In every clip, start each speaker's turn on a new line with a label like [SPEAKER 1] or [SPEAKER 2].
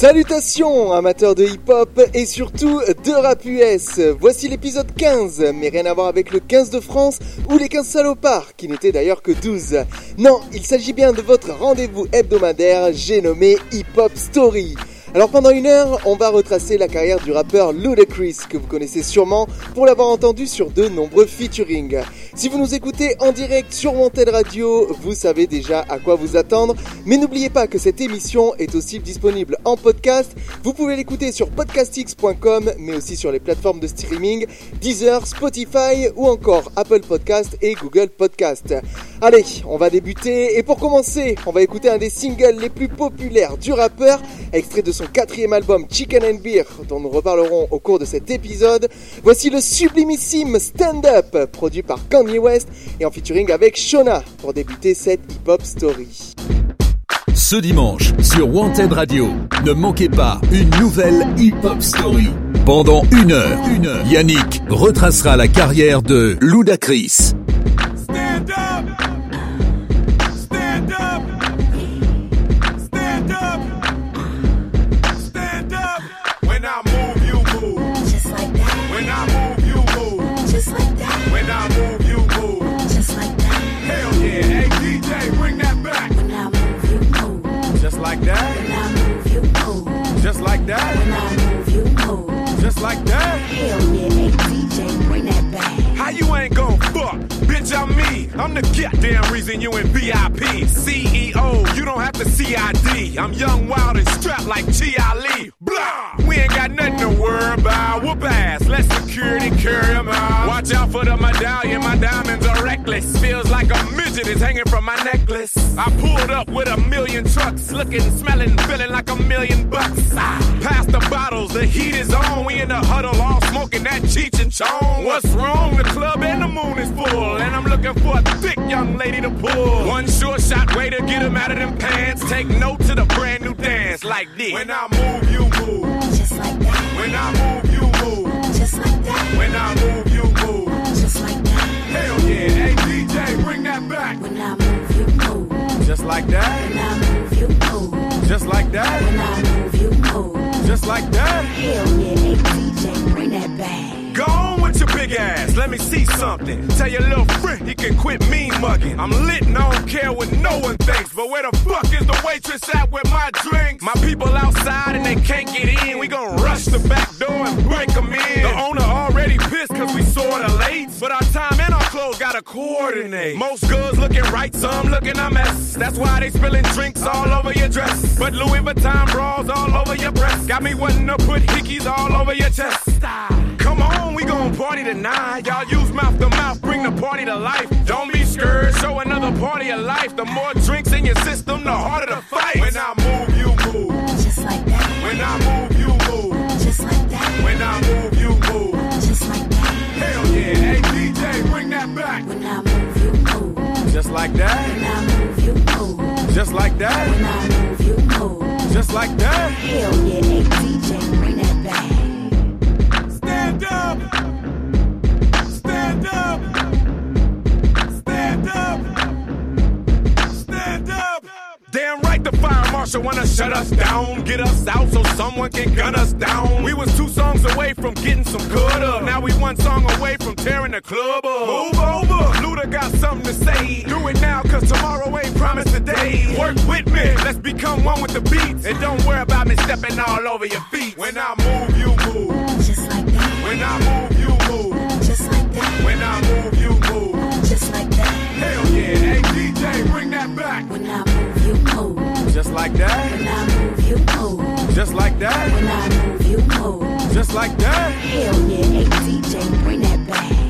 [SPEAKER 1] Salutations amateurs de hip-hop et surtout de rap US. Voici l'épisode 15, mais rien à voir avec le 15 de France ou les 15 salopards, qui n'étaient d'ailleurs que 12. Non, il s'agit bien de votre rendez-vous hebdomadaire, j'ai nommé Hip Hop Story. Alors pendant une heure, on va retracer la carrière du rappeur Ludacris, que vous connaissez sûrement pour l'avoir entendu sur de nombreux featuring. Si vous nous écoutez en direct sur Wanted Radio, vous savez déjà à quoi vous attendre, mais n'oubliez pas que cette émission est aussi disponible en podcast. Vous pouvez l'écouter sur podcastx.com, mais aussi sur les plateformes de streaming Deezer, Spotify ou encore Apple Podcast et Google Podcast. Allez, on va débuter et pour commencer, on va écouter un des singles les plus populaires du rappeur, extrait de son quatrième album Chicken and Beer, dont nous reparlerons au cours de cet épisode. Voici le sublimissime Stand Up, produit par Kanye West et en featuring avec Shona, pour débuter cette hip-hop story.
[SPEAKER 2] Ce dimanche, sur Wanted Radio, ne manquez pas une nouvelle hip-hop story. Pendant une heure, une heure, Yannick retracera la carrière de Ludacris.
[SPEAKER 3] That. When I move, you move. Just like that.
[SPEAKER 4] Hell yeah, hey DJ, bring that back.
[SPEAKER 3] How you ain't gon' fuck? Bitch, I'm me. I'm the goddamn reason you in VIP. CEO, you don't have to CID. I'm young, wild, and strapped like Chi Lee. Blah! We ain't got nothing to worry about. Whoop ass, let security carry them out. Watch out for the medallion, my diamonds are reckless. Feels like a midget is hanging from my necklace. I pulled up with a million trucks, looking, smelling, feeling like a million bucks. Ah, pass the bottles, the heat is on. We in the huddle, all smoking that Cheech and Chong. What's wrong? The club and the moon is full, and I'm looking for a thick young lady to pull. One sure shot way to get him out of them pants. Take note to the brand new dance like this. When I move, you move.
[SPEAKER 4] Just like that.
[SPEAKER 3] When I move, you move.
[SPEAKER 4] Just like that.
[SPEAKER 3] When I move, you move.
[SPEAKER 4] Just like that.
[SPEAKER 3] Hell yeah. Hey, DJ, bring that back.
[SPEAKER 4] When I move, you move.
[SPEAKER 3] Just like that.
[SPEAKER 4] When I move, you move.
[SPEAKER 3] Just like that.
[SPEAKER 4] When I move, you move.
[SPEAKER 3] Just like that.
[SPEAKER 4] Hell yeah, hey DJ, bring that back.
[SPEAKER 3] Go on with your big ass, let me see something. Tell your little friend he can quit mean mugging. I'm lit and I don't care what no one thinks. But where the fuck is the waitress at with my drinks? My people outside and they can't get in. We gon' rush the back door and break them in. The owner already pissed cause we sorta late. But our time and our clothes gotta coordinate. Most girls looking right, some looking a mess. That's why they spilling drinks all over your dress. But Louis Vuitton bras all over your breast. Got me wanting to put hickeys all over your chest. Come on, we gon' party tonight. Y'all use mouth to mouth, bring the party to life. Don't be scared, show another party of life. The more drinks in your system, the harder the fight. When I move, you move.
[SPEAKER 4] Just like that.
[SPEAKER 3] When I move, you move.
[SPEAKER 4] Just like that.
[SPEAKER 3] When I move, you move.
[SPEAKER 4] Just like that.
[SPEAKER 3] Hell yeah, hey DJ, bring that back.
[SPEAKER 4] When I move, you move.
[SPEAKER 3] Just like that.
[SPEAKER 4] When I move, you move.
[SPEAKER 3] Just like that.
[SPEAKER 4] When I move, you move.
[SPEAKER 3] Just like that.
[SPEAKER 4] Hell yeah, hey DJ,
[SPEAKER 3] marshal wanna shut us down, get us out so someone can gun us down. We was two songs away from getting some good up. Now we one song away from tearing the club up. Move over. Luda got something to say. Do it now cause tomorrow ain't promised today. Work with me. Let's become one with the beats. And don't worry about me stepping all over your feet. When I move, you move.
[SPEAKER 4] Just like that.
[SPEAKER 3] When I move, you move.
[SPEAKER 4] Just like that.
[SPEAKER 3] When I move, you move.
[SPEAKER 4] Just like that.
[SPEAKER 3] Hell yeah, hey DJ, bring that back.
[SPEAKER 4] When I.
[SPEAKER 3] Just like that.
[SPEAKER 4] When I move, you move.
[SPEAKER 3] Just like that.
[SPEAKER 4] When I move, you move.
[SPEAKER 3] Just like that.
[SPEAKER 4] Hell yeah, hey DJ, bring that back.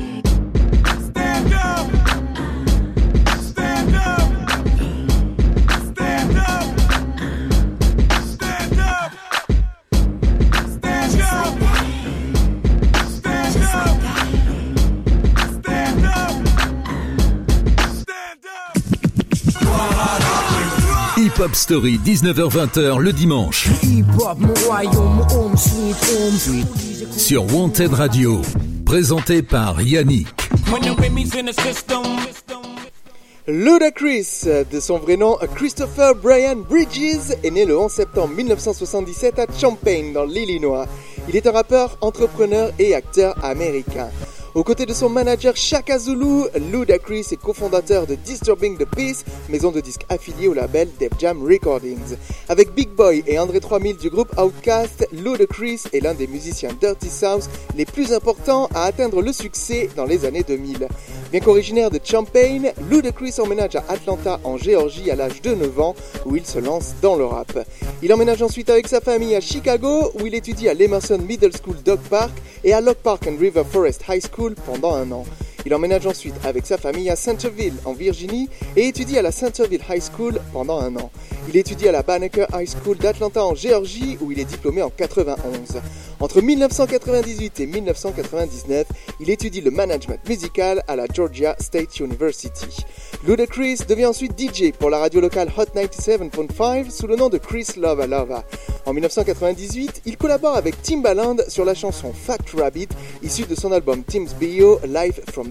[SPEAKER 2] Hop Story, 19h-20h le dimanche. Sur Wanted Radio. Présenté par Yannick.
[SPEAKER 1] Ludacris, de son vrai nom Christopher Brian Bridges, est né le 11 septembre 1977 à Champaign, dans l'Illinois. Il est un rappeur, entrepreneur et acteur américain. Aux côtés de son manager Shaka Zulu, Ludacris est cofondateur de Disturbing the Peace, maison de disques affiliée au label Def Jam Recordings. Avec Big Boy et André 3000 du groupe Outkast, Ludacris est l'un des musiciens Dirty South les plus importants à atteindre le succès dans les années 2000. Bien qu'originaire de Champaign, Ludacris emménage à Atlanta en Géorgie à l'âge de 9 ans où il se lance dans le rap. Il emménage ensuite avec sa famille à Chicago où il étudie à l'Emerson Middle School Dog Park et à Lock Park and River Forest High School pendant un an. Il emménage ensuite avec sa famille à Centerville en Virginie et étudie à la Centerville High School pendant un an. Il étudie à la Banneker High School d'Atlanta en Géorgie où il est diplômé en 91. Entre 1998 et 1999, il étudie le management musical à la Georgia State University. Ludacris devient ensuite DJ pour la radio locale Hot 97.5 sous le nom de Chris Lova Lova. En 1998, il collabore avec Timbaland sur la chanson Fat Rabbit, issue de son album Tim's Bio Live from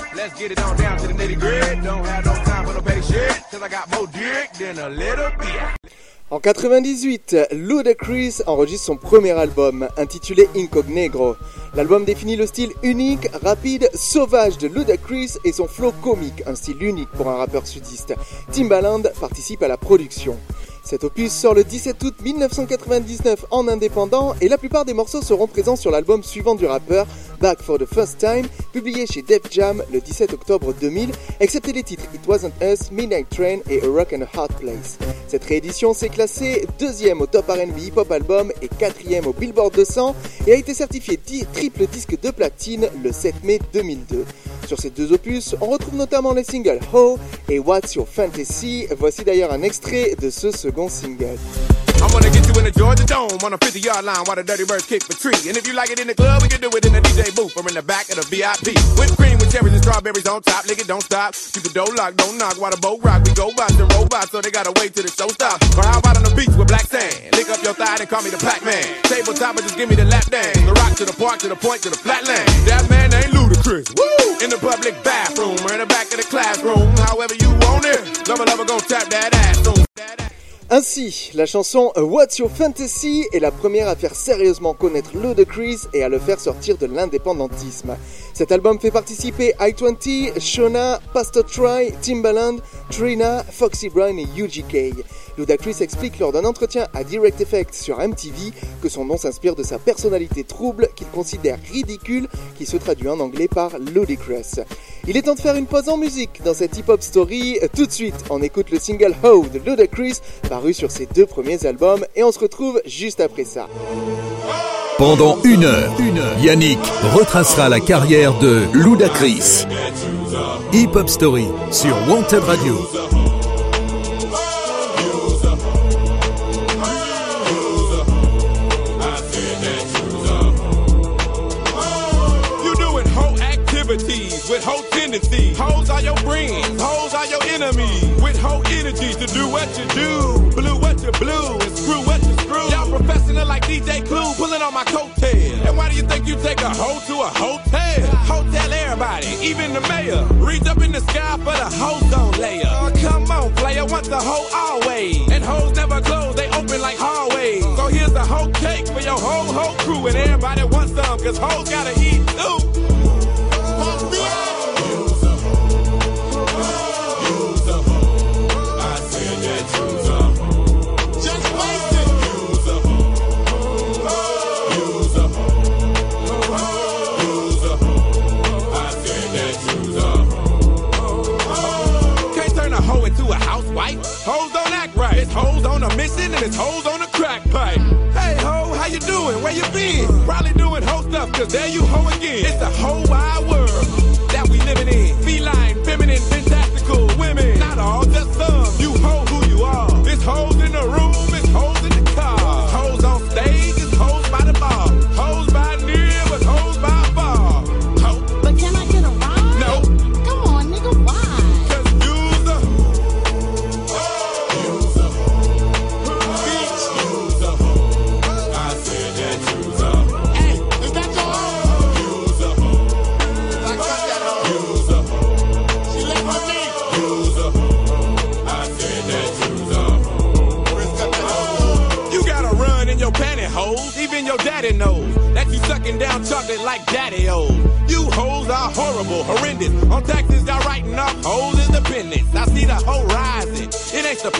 [SPEAKER 5] on down to the nitty.
[SPEAKER 1] En 98, Ludacris enregistre son premier album, intitulé Incognegro. L'album définit le style unique, rapide, sauvage de Ludacris et son flow comique, un style unique pour un rappeur sudiste. Timbaland participe à la production. Cet opus sort le 17 août 1999 en indépendant et la plupart des morceaux seront présents sur l'album suivant du rappeur, Back for the First Time, publié chez Def Jam le 17 octobre 2000, excepté les titres It Wasn't Us, Midnight Train et A Rock and a Hard Place. Cette réédition s'est classée deuxième au Top R&B Hip Hop Album et quatrième au Billboard 200 et a été certifié triple disque de platine le 7 mai 2002. Sur ces deux opus, on retrouve notamment les singles Ho et What's Your Fantasy. Voici d'ailleurs un extrait de ce
[SPEAKER 3] I'm gonna get you in the Georgia Dome on a 50 yard line while the dirty birds kick the tree. And if you like it in the club, we can do it in the DJ booth or in the back of the VIP. Whipped cream with cherries and strawberries on top. It, don't stop. You can don't lock, don't knock while the boat rock. We go by the robots, so they gotta wait till the show stops. Or how about on the beach with black sand? Lick up your thigh and call me the Pac Man. Tabletop and just give me the lap dance. The rock to the park to the point to the flatland. That man ain't ludicrous. Woo! In the public bathroom or in the back of the classroom. However you want it. Lover, lover, gon' tap that ass. Boom. That ass.
[SPEAKER 1] Ainsi, la chanson What's Your Fantasy est la première à faire sérieusement connaître Ludacris et à le faire sortir de l'indépendantisme. Cet album fait participer I-20, Shona, Pastor Troy, Timbaland, Trina, Foxy Brown et UGK. Ludacris explique lors d'un entretien à Direct Effect sur MTV que son nom s'inspire de sa personnalité trouble qu'il considère ridicule qui se traduit en anglais par Ludicrous. Il est temps de faire une pause en musique dans cette hip-hop story. Tout de suite, on écoute le single How de Ludacris paru sur ses deux premiers albums et on se retrouve juste après ça.
[SPEAKER 2] Pendant une heure, Yannick retracera la carrière de Ludacris. Hip Hop Story sur Wanted Radio.
[SPEAKER 3] With whole tendencies. Hoes are your friends, hoes are your enemies. With whole energies to do what you do, blue what you blue, and screw what you screw. Y'all like DJ Clue, pulling on my coattail. And why do you think you take a hoe to a? Hotel the hoe always. And hoes never close, they open like hallways. So here's the whole cake for your whole whole crew, and everybody wants some, cause hoes gotta eat too. And it's hoes on the crack pipe. Hey ho, how you doing? Where you been? Probably doing hoe stuff, cause there you hoe again. It's the whole wide world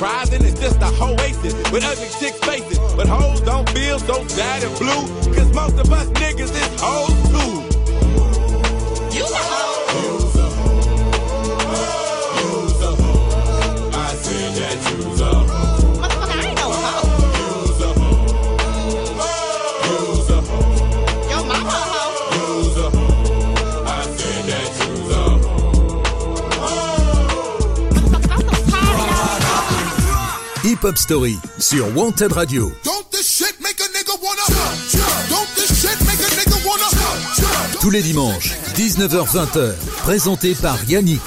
[SPEAKER 3] Surprising, it's just a oasis with ugly chicks faces. But hoes don't feel so sad and blue.
[SPEAKER 2] Pop-Up Story sur Wanted Radio. Tous les dimanches, 19h-20h, présenté par Yannick.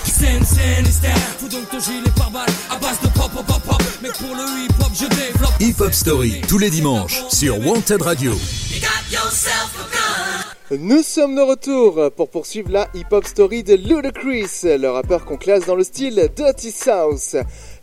[SPEAKER 2] Hip-Hop Story, tous les dimanches, sur Wanted Radio.
[SPEAKER 1] Nous sommes de retour pour poursuivre la hip-hop story de Ludacris, le rappeur qu'on classe dans le style Dirty South.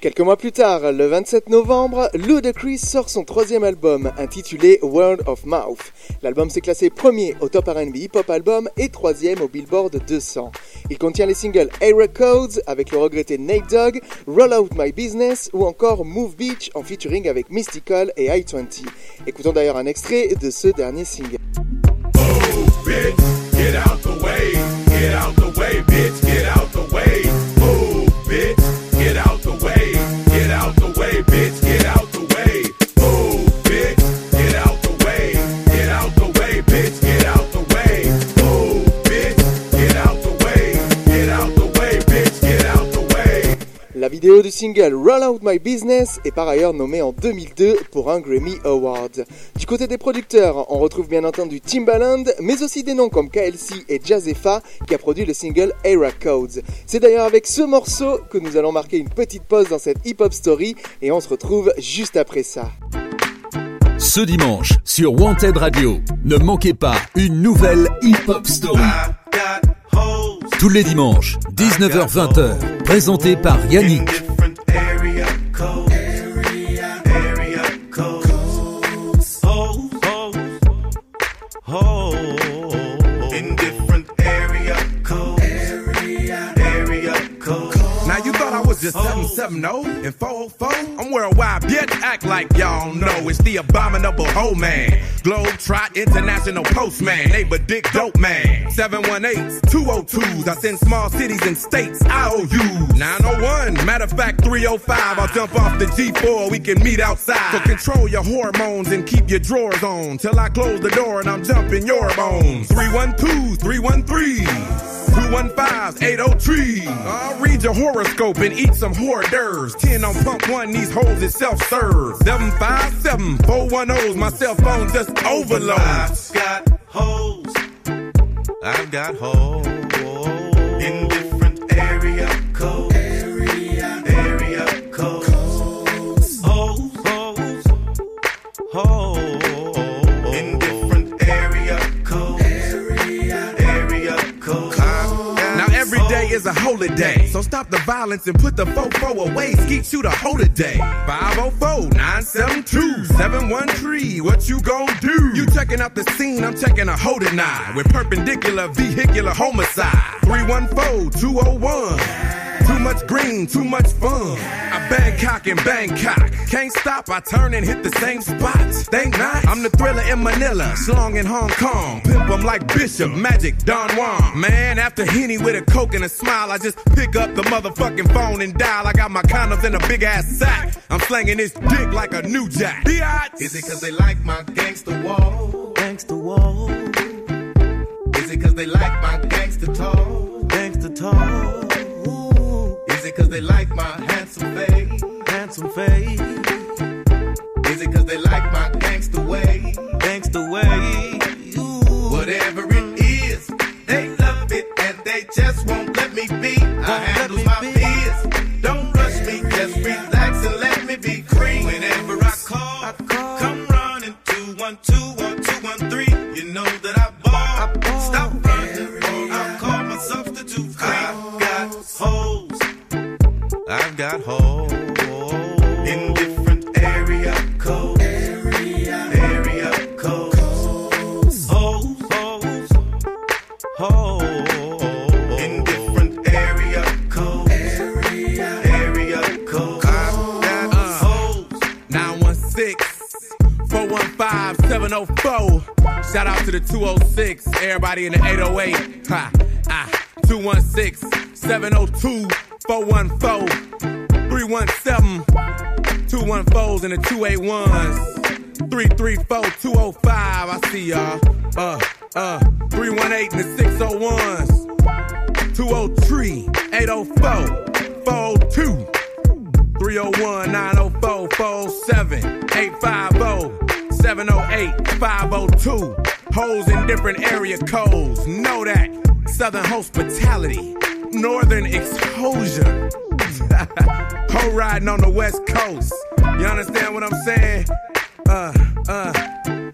[SPEAKER 1] Quelques mois plus tard, le 27 novembre, Ludacris sort son troisième album intitulé Word of Mouth. L'album s'est classé premier au top R&B Hip Hop Album et troisième au Billboard 200. Il contient les singles Era Codes avec le regretté Nate Dogg, Roll Out My Business ou encore Move Beach en featuring avec Mystical et I-20. Écoutons d'ailleurs un extrait de ce dernier single. Vidéo du single Roll Out My Business est par ailleurs nommée en 2002 pour un Grammy Award. Du côté des producteurs, on retrouve bien entendu Timbaland, mais aussi des noms comme KLC et Jazzefa qui a produit le single Era Codes. C'est d'ailleurs avec ce morceau que nous allons marquer une petite pause dans cette hip-hop story et on se retrouve juste après ça.
[SPEAKER 2] Ce dimanche, sur Wanted Radio, ne manquez pas une nouvelle Hip Hop Story. Tous les dimanches, 19h-20h, présenté par Yannick.
[SPEAKER 3] Just 770 and 404? I'm worldwide, bitch. Act like y'all know it's the abominable hoe man. Globe Trot International Postman. Neighbor Dick Dope Man. 718s, 202s. I send small cities and states IOUs. 901. Matter of fact, 305. I'll jump off the G4. We can meet outside. So control your hormones and keep your drawers on. Till I close the door and I'm jumping your bones. 312, 313. 215 803. I'll read your horoscope and eat some hors d'oeuvres. 10 on pump one, these hoes is self serve. 757 410's my cell phone just overload.
[SPEAKER 6] I've got hoes. I've got hoes.
[SPEAKER 3] Is a holiday. So stop the violence and put the fofo away. Skeet shoot a holiday. 504-972-713. What you gon' do? You checking out the scene, I'm checking a holding eye. With perpendicular vehicular homicide. 314-201. Too much green, too much fun. I Bangkok and Bangkok. Can't stop, I turn and hit the same spots. Think not. I'm the thriller in Manila, slong in Hong Kong. Pimp 'em like Bishop, Magic, Don Juan. Man, after Henny with a coke and a smile, I just pick up the motherfucking phone and dial. I got my condoms in a big ass sack. I'm slanging this dick like a new jack. Biatch.
[SPEAKER 6] Is it cause they like my gangster wall? Gangster wall. Is it cause they like my gangster talk? Gangster talk. It cause they like my handsome face? Handsome face. Is it cause they like my gangster way? Gangster way.
[SPEAKER 3] Shout out to the 206. Everybody in the 808. Ha, ah, 216 702 414 317 214s and the 281s. 334 205. I see y'all. Uh, uh, 318 and the 601s. 203 804 402. 301 904 407 850 708 502. Hoes in different area codes. Know that. Southern hospitality. Northern exposure. Ho riding on the west coast. You understand what I'm saying? Uh, uh.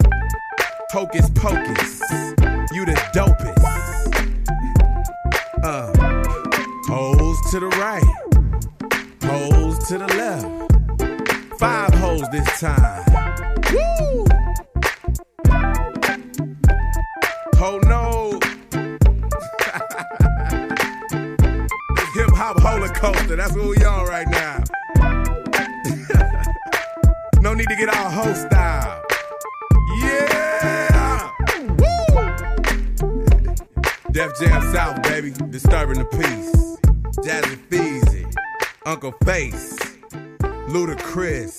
[SPEAKER 3] Hocus pocus. You the dopest. Uh. Hoes to the right. Hoes to the left. Five hoes this time. Woo! Oh no. Hip hop coaster. That's what we on right now. no need to get all hoe style. Yeah. Woo! Def Jam South, baby. Disturbing the peace. Jazzy Feezy. Uncle Face. Ludacris.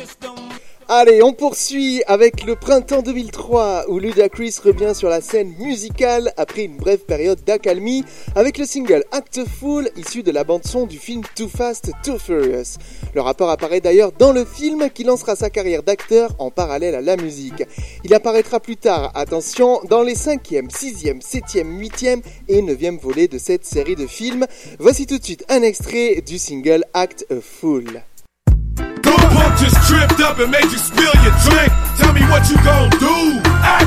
[SPEAKER 1] Allez, on poursuit avec le printemps 2003 où Ludacris revient sur la scène musicale après une brève période d'accalmie avec le single Act Full issu de la bande-son du film Too Fast, Too Furious. Le rappeur apparaît d'ailleurs dans le film qui lancera sa carrière d'acteur en parallèle à la musique. Il apparaîtra plus tard, attention, dans les 5e, 6e, 7e, 8e et 9e volets de cette série de films. Voici tout de suite un extrait du single Act Full.
[SPEAKER 3] Punk just tripped up and made you spill your drink. Tell me what you gon' do. Act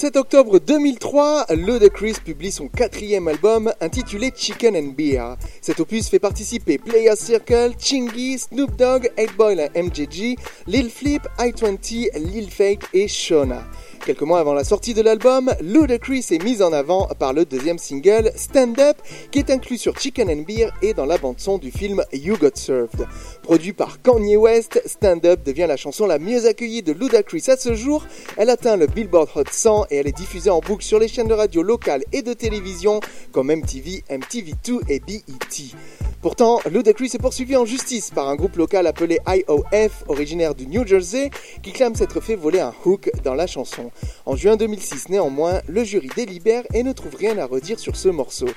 [SPEAKER 1] 7 octobre 2003, Ludacris publie son quatrième album intitulé Chicken and Beer. Cet opus fait participer Player Circle, Chingy, Snoop Dogg, 8boy et MJG, Lil Flip, I-20, Lil Fake et Shona. Quelques mois avant la sortie de l'album, Ludacris est mis en avant par le deuxième single Stand Up qui est inclus sur Chicken and Beer et dans la bande-son du film You Got Served. Produit par Kanye West, Stand Up devient la chanson la mieux accueillie de Ludacris à ce jour. Elle atteint le Billboard Hot 100 et elle est diffusée en boucle sur les chaînes de radio locales et de télévision comme MTV, MTV2 et BET. Pourtant, Ludacris est poursuivi en justice par un groupe local appelé IOF, originaire du New Jersey, qui clame s'être fait voler un hook dans la chanson. En juin 2006, néanmoins, le jury délibère et ne trouve rien à redire sur ce morceau.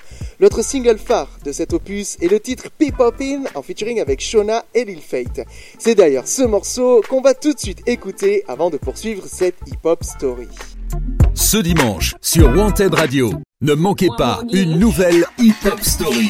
[SPEAKER 1] L'autre single phare de cet opus est le titre Peep In en featuring avec Shona et Lil Fate. C'est d'ailleurs ce morceau qu'on va tout de suite écouter avant de poursuivre cette hip-hop story.
[SPEAKER 2] Ce dimanche, sur Wanted Radio, ne manquez pas une nouvelle hip-hop story.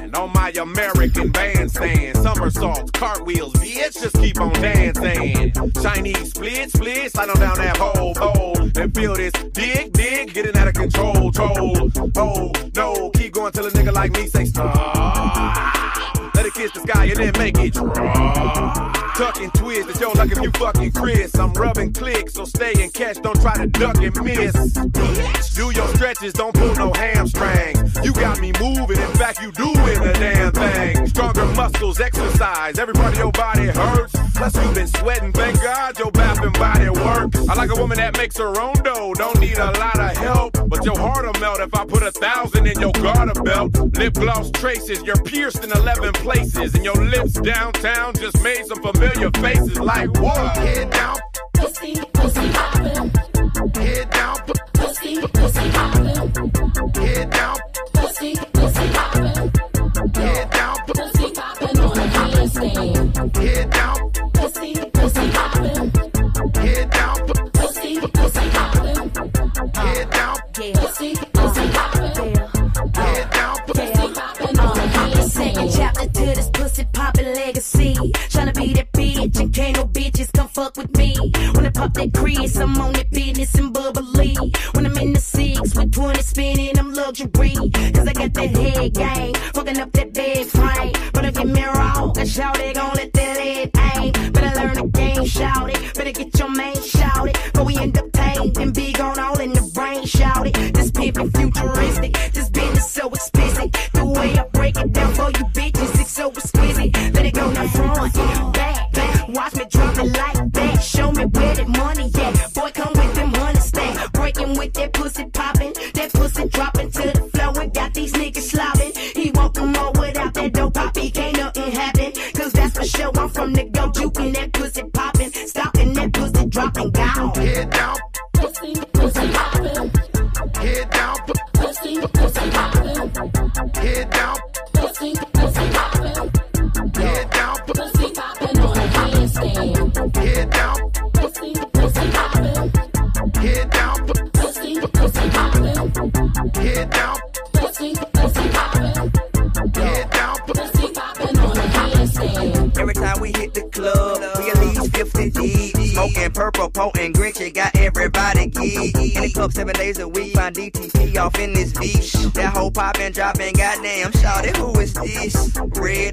[SPEAKER 4] On
[SPEAKER 3] my American bandstand, somersaults, cartwheels, bitch, just keep on dancing. Chinese split, split, slide on down that whole pole and feel this dig, dig, getting out of control, troll. Oh no, keep going till a nigga like me say stop. Let it kiss the sky and then make it. Tuck and twist, it's your luck if you fucking Chris. I'm rubbing clicks, so stay and catch, don't try to duck and miss. Do your stretches, don't pull no hamstring. You got me moving, in fact, you doing the damn thing. Stronger muscles, exercise, every part of your body hurts. Plus, you've been sweating, thank God your bath body work. I like a woman that makes her own dough, don't need a lot of help. But your heart'll melt if I put a thousand in your garter belt. Lip gloss traces, you're pierced in 11 places. And your lips downtown just made some familiar faces. Like what? Head down,
[SPEAKER 4] Pussy, pussy hoppin',
[SPEAKER 3] head down,
[SPEAKER 4] pussy, pussy hoppin',
[SPEAKER 3] head down,
[SPEAKER 4] pussy, pussy hoppin',
[SPEAKER 3] head down,
[SPEAKER 4] pussy poppin' on a handstand.
[SPEAKER 3] head down,
[SPEAKER 7] be that bitch and can't no bitches come fuck with me. When I pop that crease, I'm on that business and bubbly. When I'm in the six with 20 spinning, I'm luxury. Cause I got that head game, fucking up that bed frame. But if you mirror out, I shout it, gon' let that head aim. Better learn the game, shout it. Better get your man shout it. But we end up tame and big on all in the brain, shout it. This pimpin' futuristic, this business so explicit. The way I break it down for you bitches, it's so exquisite. With that pussy popping,
[SPEAKER 8] days a week, find DTP off in this beach. That whole poppin', dropping, goddamn, shout it, who is this? Red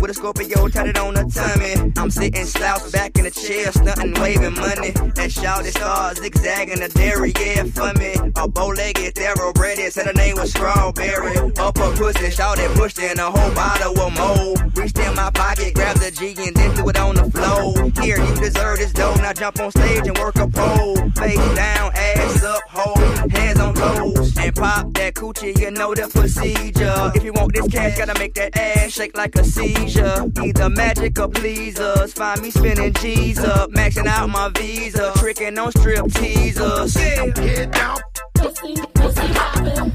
[SPEAKER 8] with a Scorpio tatted on the tummy. I'm sitting slouched back in the chair, stunting, waving money. That shout it star zigzagging the dairy, yeah, for me. A bow-legged, thoroughbred, said her name was Strawberry. Up a pussy, shout it, pushed in a whole bottle of mold. Reached in my pocket, grabbed the G and then threw it on the floor. Here, you deserve this dough. Now jump on stage and work a pole. Face down, ass up, hold, hands on toes. And pop that coochie, you know the procedure. If you want this cash, gotta make that ass shake like a seizure. Either magic or please us. Find me spinning G's up, maxing out my visa. Tricking on strip teasers.
[SPEAKER 3] Head down,
[SPEAKER 4] Pussy, pussy hoppin',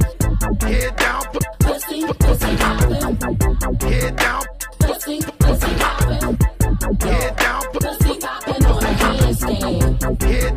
[SPEAKER 3] head down,
[SPEAKER 4] pussy, pussy hoppin',
[SPEAKER 3] head down,
[SPEAKER 4] pussy, pussy hoppin',
[SPEAKER 3] head down,
[SPEAKER 4] pussy poppin' on a handstand.
[SPEAKER 3] head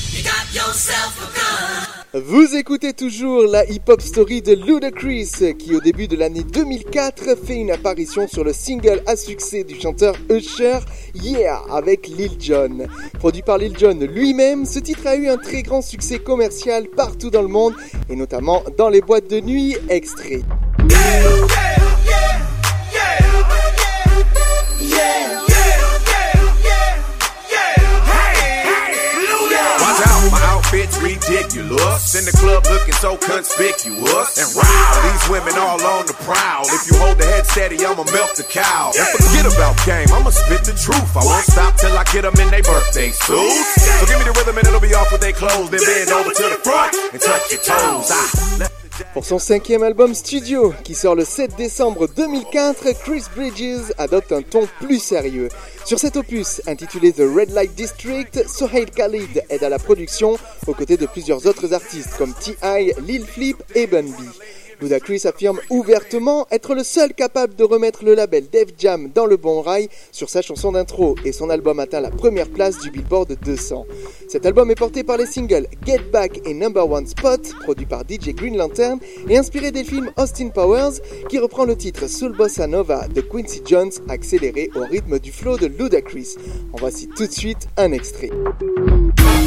[SPEAKER 1] Vous écoutez toujours la hip-hop story de Ludacris qui au début de l'année 2004 fait une apparition sur le single à succès du chanteur Usher Yeah avec Lil Jon. Produit par Lil Jon lui-même, ce titre a eu un très grand succès commercial partout dans le monde et notamment dans les boîtes de nuit extrait.
[SPEAKER 3] Watch ridiculous. In the club looking so conspicuous. And wow, these women all on the prowl. If you hold the head steady, I'ma melt the cow. And forget about game, I'ma spit the truth. I won't stop till I get them in their birthday suits. So give me the rhythm and it'll be off with their clothes. Then bend over to the front and touch your toes. Ah.
[SPEAKER 1] Pour son cinquième album studio, qui sort le 7 décembre 2004, Chris Bridges adopte un ton plus sérieux. Sur cet opus, intitulé The Red Light District, Sohail Khalid aide à la production, aux côtés de plusieurs autres artistes comme T.I., Lil Flip et Bun B. Ludacris affirme ouvertement être le seul capable de remettre le label Def Jam dans le bon rail sur sa chanson d'intro et son album atteint la première place du Billboard 200. Cet album est porté par les singles Get Back et Number One Spot, produit par DJ Green Lantern et inspiré des films Austin Powers, qui reprend le titre Soul Bossa Nova de Quincy Jones accéléré au rythme du flow de Ludacris. En voici tout de suite un extrait.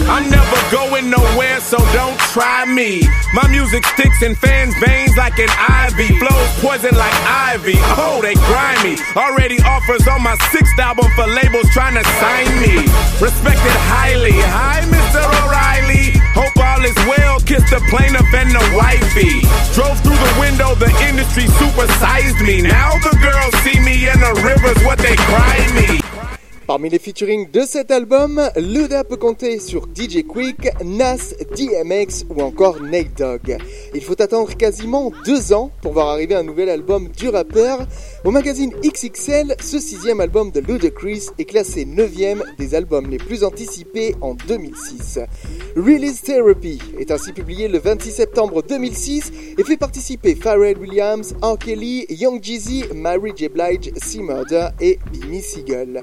[SPEAKER 3] I'm never going nowhere, so don't try me. My music sticks in fans' veins like an ivy. Flows poison like ivy. Oh, they grimy. Already offers on my sixth album for labels trying to sign me. Respected highly. Hi, Mr. O'Reilly. Hope all is well. Kiss the plaintiff and the wifey. Drove through the window, the industry supersized me. Now the girls see me in the rivers, what they cry me.
[SPEAKER 1] Parmi les featuring de cet album, Luda peut compter sur DJ Quick, Nas, DMX ou encore Nate Dogg. Il faut attendre quasiment deux ans pour voir arriver un nouvel album du rappeur. Au magazine XXL, ce sixième album de Ludacris est classé 9ème des albums les plus anticipés en 2006. Release Therapy est ainsi publié le 26 septembre 2006 et fait participer Pharrell Williams, R. Kelly, Young Jeezy, Mary J. Blige, C. Murder et Beanie Siegel.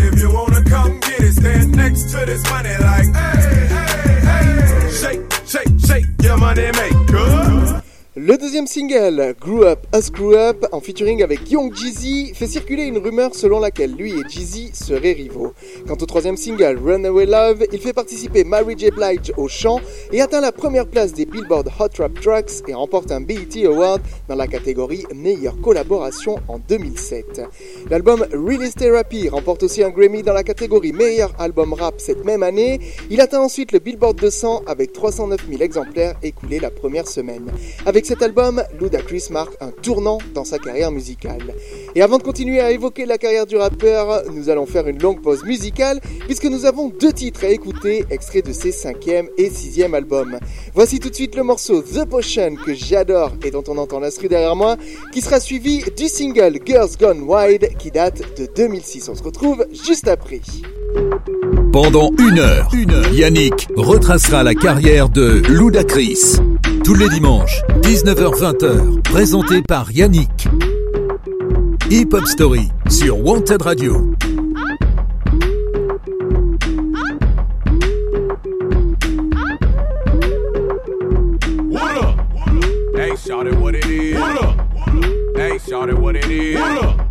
[SPEAKER 9] To
[SPEAKER 3] this money like, hey, hey, hey.
[SPEAKER 9] Shake,
[SPEAKER 3] shake, shake your money maker.
[SPEAKER 1] Le deuxième single, Grew Up, A Screw Up, en featuring avec Young Jeezy, fait circuler une rumeur selon laquelle lui et Jeezy seraient rivaux. Quant au troisième single, Runaway Love, il fait participer Mary J. Blige au chant et atteint la première place des Billboard Hot Rap Tracks et remporte un BET Award dans la catégorie Meilleure collaboration en 2007. L'album Release Therapy remporte aussi un Grammy dans la catégorie Meilleur album rap cette même année. Il atteint ensuite le Billboard 200 avec 309 000 exemplaires écoulés la première semaine. Avec cet album, Ludacris marque un tournant dans sa carrière musicale. Et avant de continuer à évoquer la carrière du rappeur, nous allons faire une longue pause musicale puisque nous avons deux titres à écouter, extraits de ses cinquième et sixième albums. Voici tout de suite le morceau The Potion que j'adore et dont on entend l'instru derrière moi, qui sera suivi du single Girls Gone Wide qui date de 2006. On se retrouve juste après.
[SPEAKER 2] Pendant une heure, Yannick retracera la carrière de Ludacris. Tous les dimanches, 19h-20h, présenté par Yannick. Hip Hop Story sur Wanted Radio.
[SPEAKER 3] What up? Hey, shawty, what it is? What up? Hey, shawty, what it is? What up?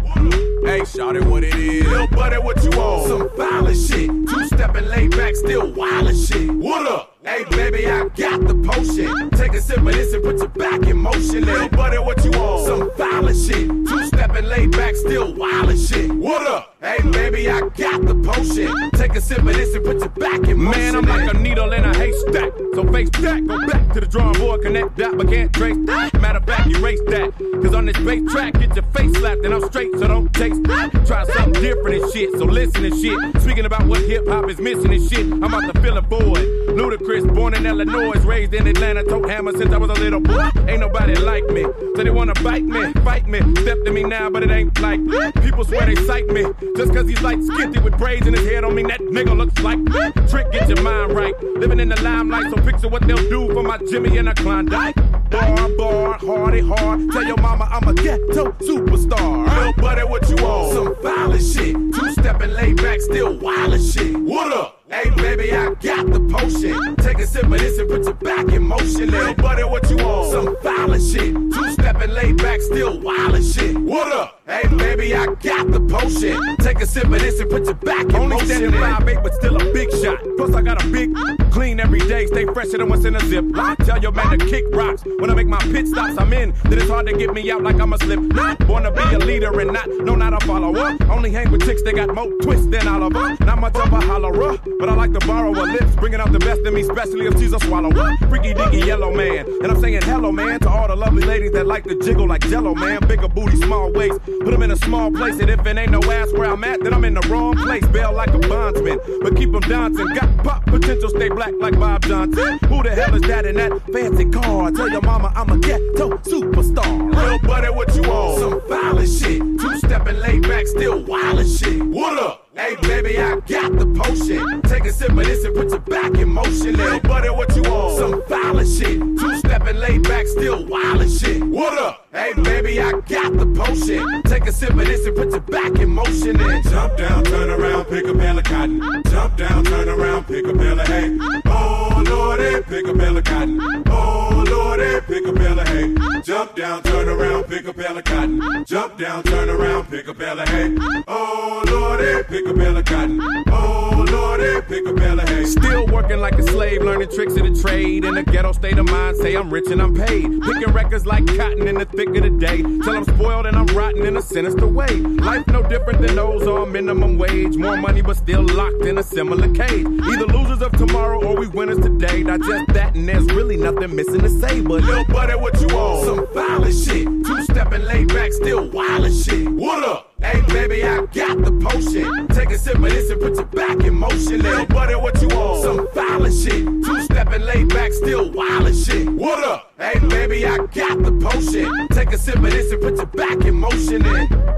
[SPEAKER 3] Hey, shawty, what it is? Lil' buddy, what you on? Some violent shit. Two stepping laid back, still wild shit. What up? Hey, baby, I got the potion. Take a sip of this and put your back in motion. Little buddy, what you want? Some violent shit. Two stepping laid back, still wild and shit. What up? Hey, baby, I got the potion. Take a sip of this and put your back in motion. Man, I'm like a needle in a haystack. So face that, go back to the drawing board, connect that, but can't trace that. Matter of fact, erase that. Cause on this bass track, get your face slapped and I'm straight, so don't taste that. Try something different and shit, so listen and shit. Speaking about what hip hop is missing and shit, I'm out to fill a void. Ludacris, born in Illinois, raised in Atlanta, tote hammer since I was a little boy. Ain't nobody like me, so they wanna bite me, fight me. Step to me now, but it ain't like people swear they sight me. Just cause he's like skinty with braids in his head don't mean that nigga looks like me. Trick, get your mind right. Living in the limelight, so picture what they'll do for my Jimmy and a Klondike. Bar, bar, hardy, hard. Tell your mama I'm a ghetto superstar. Real buddy, what you on? Some violent shit. Two stepping laid back, still wild as shit. What up? Hey baby, I got the potion. Take a sip of this and put your back in motion. Little buddy, what you want? Some violent shit. Two stepping laid back, still wild as shit. What up? Hey baby, I got the potion. Take a sip of this and put your back in Only motion. Only standing five but still a big shot. Plus I got a big clean every day. Stay fresher than what's in a zip. Tell your man to kick rocks. When I make my pit stops, I'm in. Then it's hard to get me out like I'm a slip. Not born to be a leader and not, no, not a follower. Only hang with chicks that got more twists than Oliver. Not much of a hollerer, but I like to borrow her lips, bringing out the best in me, especially if she's a swallower. Freaky diggy yellow man, and I'm saying hello man to all the lovely ladies that like to jiggle like Jello man. Bigger booty, small waist, put them in a small place, and if it ain't no ass where I'm at, then I'm in the wrong place. Bail like a bondsman, but keep them dancing. Got pop potential, stay black like Bob Johnson. Who the hell is that in that fancy car? Tell your mama I'm a ghetto superstar. Real buddy, what you on? Some violent shit, two stepping laid back, still wild as shit. What up? Hey baby, I got the potion. Take a sip of this and put your back in motion. Little buddy, what you on? Some violent shit. Two stepping laid back, still wild as shit. What up? Hey baby, I got the potion. Take a sip of this and put your back in motion. And jump down, turn around, pick a bale of cotton. Jump down, turn around, pick a bale of hay. Oh lordy, pick a bale of cotton. Oh lordy, pick a bale of hay. Jump down, turn around, pick a bale of cotton. Down, turn around, pick a of hay. Oh lordy, pick a of cotton. Oh lordy, pick a of hay. Still working like a slave, learning tricks of the trade. In a ghetto state of mind, say I'm rich and I'm paid. Picking records like cotton in the thick of the day. Till I'm spoiled and I'm rotten in a sinister way. Life no different than those on minimum wage. More money, but still locked in a similar cage. Either losers of tomorrow or we winners today. Digest that, and there's really nothing missing to say. But little buddy, what you on? Some violent shit. Two stepping laid back, still wild as shit. What up? Hey baby, I got the potion. Take a sip of this and put your back in motion. Little buddy, what you on? Some violent shit. Two stepping laid back, still wild as shit. What up? Hey baby, I got the potion. Take a sip of this and put your back in motion. And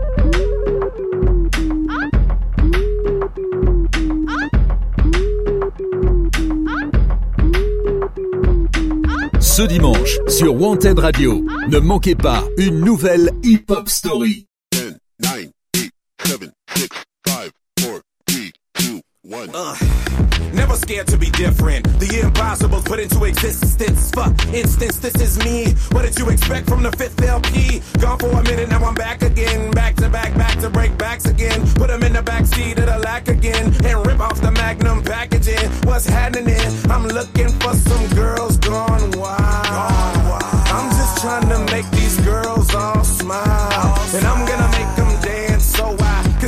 [SPEAKER 2] Ce dimanche, sur Wanted Radio, ne manquez pas une nouvelle hip-hop story.
[SPEAKER 10] 10, 9, 8, 7, 6, 5, 4, 3, 2, 1.
[SPEAKER 5] Scared to be different. The impossible put into existence. For instance, this is me. What did you expect from the fifth LP? Gone for a minute, now I'm back again. Back to back, back to break backs again. Put them in the back seat of the lack again. And rip off the magnum packaging. What's happening? I'm looking for some girls gone wild. I'm just trying to make these girls all smile. And I'm gonna make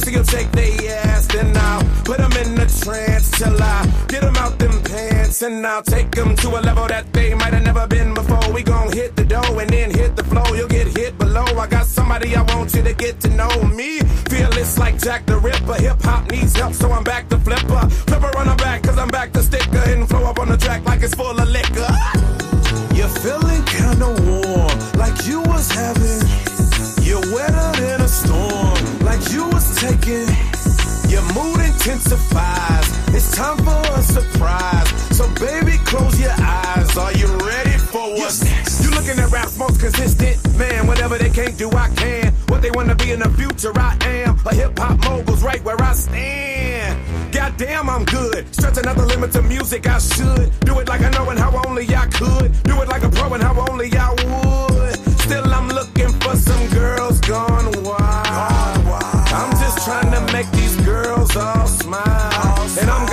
[SPEAKER 5] See them shake their ass. Then I'll put them in a trance till I get them out them pants. And I'll take them to a level that they might have never been before. We gon' hit the dough and then hit the flow. You'll get hit below. I got somebody I want you to get to know me. Fearless like Jack the Ripper. Hip hop needs help, so I'm back to flipper. Flipper on the back, cause I'm back to sticker. It's time for a surprise. So baby, close your eyes. Are you ready for what's next? You looking at raps most consistent, man. Whatever they can't do, I can. What they wanna be in the future, I am. A hip hop mogul's right where I stand. Goddamn, I'm good. Stretching out the limit to music, I should. Do it like I know and how only I could. Do it like a pro and how only I would. Still, I'm looking for some girls gone wild. I'm just trying to make these girls all smile. And I'm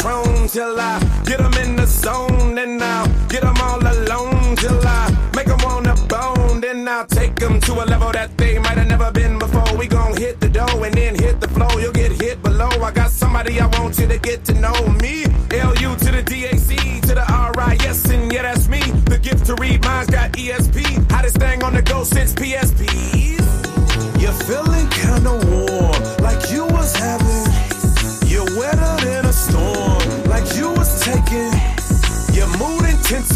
[SPEAKER 5] Patron till I get them in the zone. And I'll get them all alone till I make them wanna bone. Then I'll take them to a level that they might have never been before. We gon' hit the dough and then hit the flow. You'll get hit below. I got somebody
[SPEAKER 3] somebody I want you to get to know me. L-U to the D-A-C to the R-I-S, and yeah, that's me. The gift to read minds got ESP. Hottest thing on the go since PSPs. You're feeling kinda warm,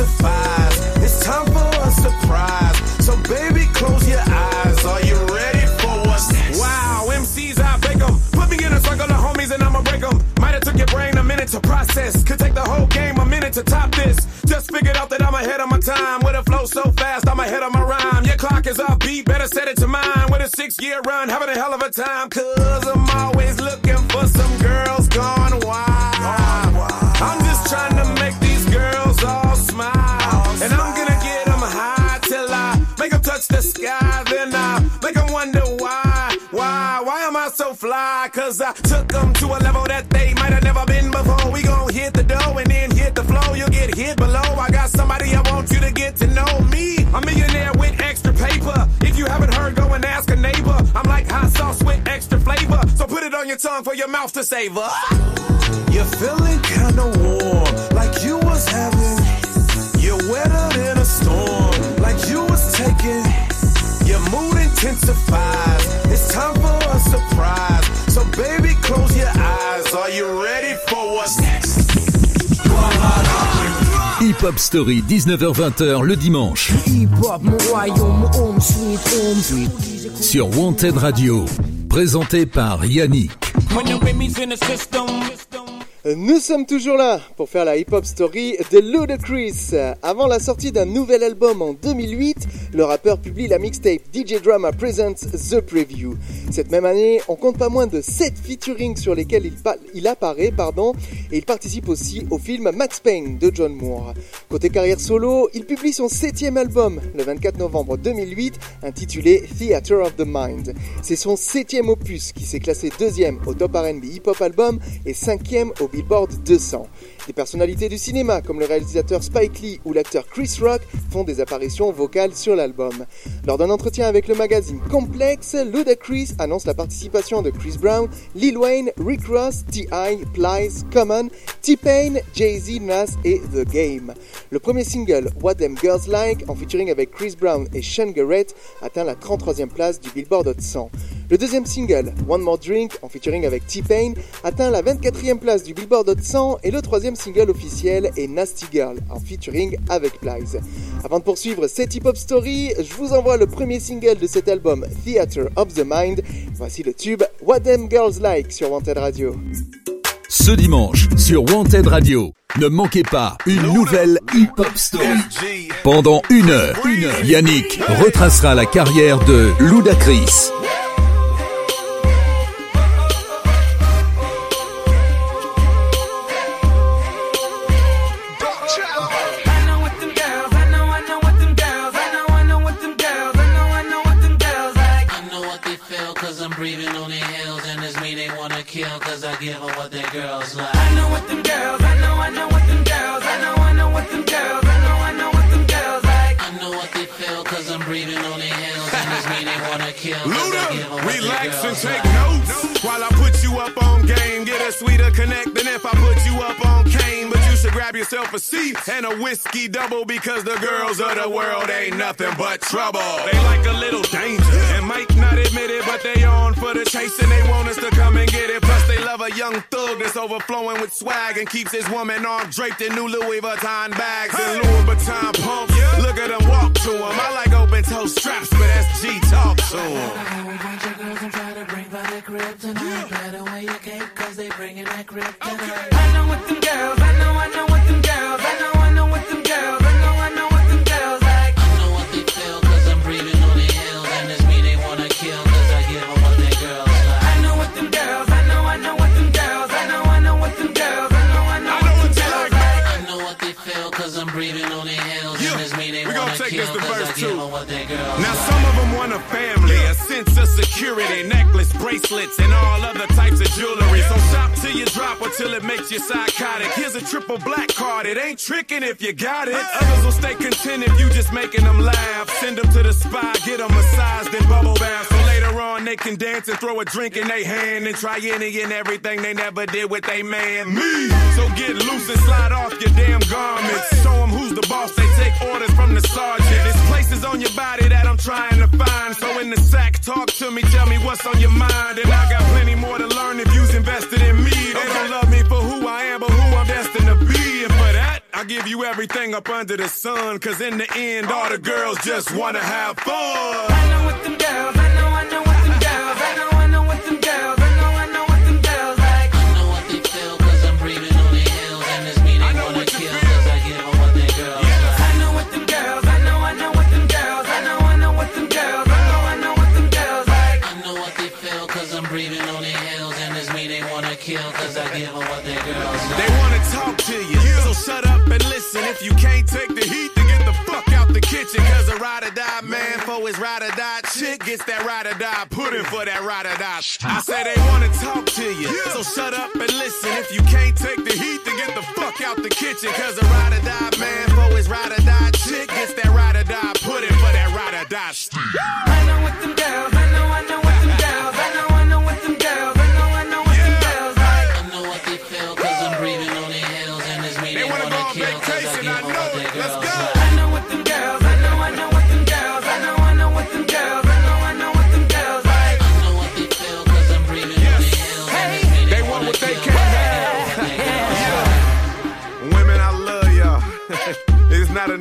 [SPEAKER 3] It's time for a surprise. So baby, close your eyes. Are you ready for what's next? Wow, MCs I bake 'em. Put me in a circle of homies and I'ma break 'em. Might have took your brain a minute to process. Could take the whole game a minute to top this. Just figured out that I'm ahead of my time. With a flow so fast, I'm ahead of my rhyme. Your clock is off beat, better set it to mine. With a six year run, having a hell of a time. Cause I'm always looking for some girls gone wild. Cause I took them to a level that they might have never been before. We gon' hit the dough and then hit the flow. You'll get hit below. I got somebody I want you to get to know me. A millionaire with extra paper. If you haven't heard, go and ask a neighbor. I'm like hot sauce with extra flavor. So put it on your tongue for your mouth to savor. You're feeling kinda warm, like you was having. You're wetter than a storm, like you was taking. Your mood intensifies. It's time for a surprise. So baby, close your eyes. Are you ready for what's next?
[SPEAKER 2] Hip Hop Story, 19h-20h le dimanche.
[SPEAKER 11] Hip-hop, mon royaume, mon home sweet home.
[SPEAKER 2] Sur Wanted Radio. Présenté par Yannick.
[SPEAKER 11] When the.
[SPEAKER 1] Nous sommes toujours là pour faire la hip-hop story de Ludacris. Avant la sortie d'un nouvel album en 2008, le rappeur publie la mixtape DJ Drama Presents The Preview. Cette même année, on compte pas moins de 7 featurings sur lesquels il, il apparaît pardon, et il participe aussi au film Max Payne de John Moore. Côté carrière solo, il publie son septième album le 24 novembre 2008 intitulé Theater of the Mind. C'est son septième opus qui s'est classé deuxième au Top R&B Hip Hop Album et cinquième au Billboard 200. Des personnalités du cinéma comme le réalisateur Spike Lee ou l'acteur Chris Rock font des apparitions vocales sur l'album. Lors d'un entretien avec le magazine Complex, Ludacris annonce la participation de Chris Brown, Lil Wayne, Rick Ross, T.I., Plies, Common, T-Pain, Jay-Z, Nas et The Game. Le premier single, What Them Girls Like, en featuring avec Chris Brown et Sean Garrett, atteint la 33e place du Billboard Hot 100. Le deuxième single, One More Drink, en featuring avec T-Pain, atteint la 24e place du Billboard Hot 100 et le troisième single officiel est Nasty Girl, en featuring avec Plies. Avant de poursuivre cette hip-hop story, je vous envoie le premier single de cet album, Theater of the Mind. Voici le tube What Them Girls Like sur Wanted Radio.
[SPEAKER 2] Ce dimanche, sur Wanted Radio. Ne manquez pas une nouvelle hip-hop story. Pendant une heure, Yannick retracera la carrière de Ludacris.
[SPEAKER 12] Give them what their girls like.
[SPEAKER 3] Yourself a seat and a whiskey double because the girls of the world ain't nothing but trouble. They like a little danger and might not admit it, but they on for the chase and they want us to come and get it. Plus they love a young thug that's overflowing with swag and keeps his woman arm draped in new Louis Vuitton bags and Louis Vuitton pumps. Look at them walk to him. I like open toe straps, but that's G talk to him.
[SPEAKER 12] A bunch of girls I'm to bring by the crib tonight. Better wear your cape cause they bringing that crib tonight.
[SPEAKER 11] I know what them girls, I know, I know
[SPEAKER 12] cause I'm breathing on their heels
[SPEAKER 3] Yeah,
[SPEAKER 12] and it's me they
[SPEAKER 3] we gonna
[SPEAKER 12] wanna
[SPEAKER 3] take
[SPEAKER 12] kill
[SPEAKER 3] this to verse two.
[SPEAKER 12] what their girls
[SPEAKER 3] Now some of them want a family, a sense of security, necklace, bracelets, and all other types of jewelry. So shop till you drop or till it makes you psychotic. Here's a triple black card, it ain't tricking if you got it. Others will stay content if you just making them laugh. Send them to the spa, get them massaged and bubble bath. So later on they can dance and throw a drink in their hand and try any and everything they never did with they man. Me. So get loose and slide off your damn garments. Show them who's the boss. They take orders from the sergeant. There's places on your body that I'm trying to find. So in the sack, talk to me, tell me what's on your mind. And I got plenty more to learn if you's invested in me. They don't love me for who I am, but who I'm destined to be. And for that, I give you everything up under the sun. Cause in the end, all the girls just wanna have fun. For his ride or die chick gets that ride or die pudding for that ride or die. I say they wanna talk to you, so shut up and listen. If you can't take the heat, then get the fuck out the kitchen. Cause a ride or die man for his ride or die chick gets that ride or die pudding for that ride or die.
[SPEAKER 11] I know what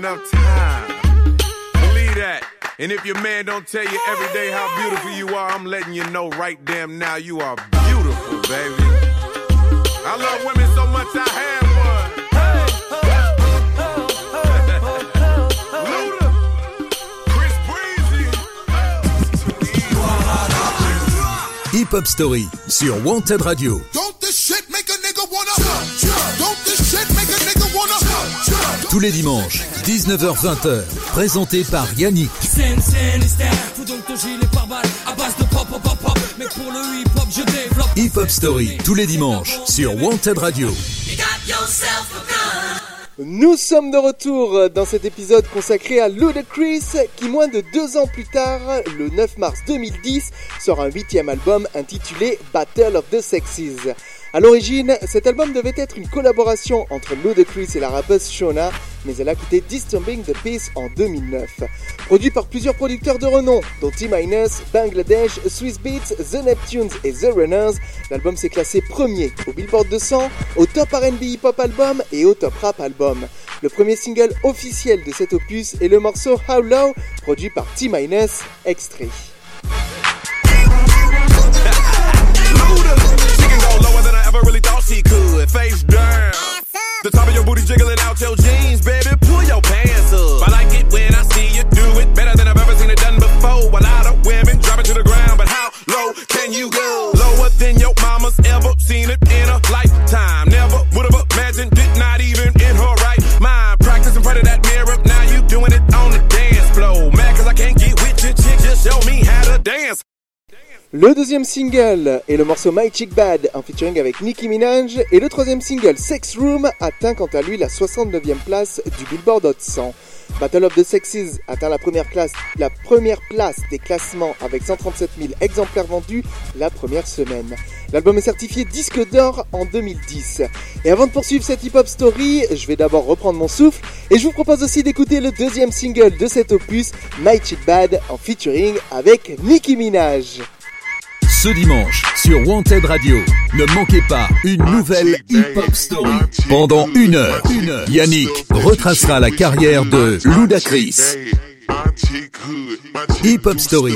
[SPEAKER 3] enough time. Believe that. And if your man don't tell you every day how beautiful you are, I'm letting you know right damn now you are beautiful, baby. I love women so much I have one. Luda, Chris Breezy.
[SPEAKER 2] Hip Hop Story sur Wanted Radio.
[SPEAKER 10] Don't
[SPEAKER 2] Tous les dimanches, 19h-20h, présenté par Yannick.
[SPEAKER 13] Hip hop,
[SPEAKER 2] Story tous les dimanches sur Wanted Radio.
[SPEAKER 1] Nous sommes de retour dans cet épisode consacré à Ludacris qui moins de deux ans plus tard, le 9 mars 2010, sort un huitième album intitulé Battle of the Sexes. À l'origine, cet album devait être une collaboration entre Ludacris et la rappeuse Shona, mais elle a quitté Disturbing the Peace en 2009. Produit par plusieurs producteurs de renom, dont T-Minus, Bangladesh, Swiss Beats, The Neptunes et The Runners, l'album s'est classé premier au Billboard 200, au top R&B Hip Hop Album et au top Rap Album. Le premier single officiel de cet opus est le morceau How Low, produit par T-Minus, extrait.
[SPEAKER 3] Really thought she could. Face down. The top of your booty jiggling out your jeans, baby. Pull your pants up. I like it when I see you do it better than I've ever seen it done before. A lot of women drop it to the ground, but how low can you go? Lower than your mama's ever seen it in
[SPEAKER 1] Le deuxième single est le morceau My Chick Bad en featuring avec Nicki Minaj et le troisième single Sex Room atteint quant à lui la 69e place du Billboard Hot 100. Battle of the Sexes atteint la première, classe, la première place des classements avec 137 000 exemplaires vendus la première semaine. L'album est certifié disque d'or en 2010. Et avant de poursuivre cette hip-hop story, je vais d'abord reprendre mon souffle et je vous propose aussi d'écouter le deuxième single de cet opus, My Chick Bad en featuring avec Nicki Minaj.
[SPEAKER 2] Ce dimanche sur Wanted Radio, ne manquez pas une nouvelle hip-hop story. Pendant une heure, Yannick retracera la carrière de Ludacris. Hip Hop Story.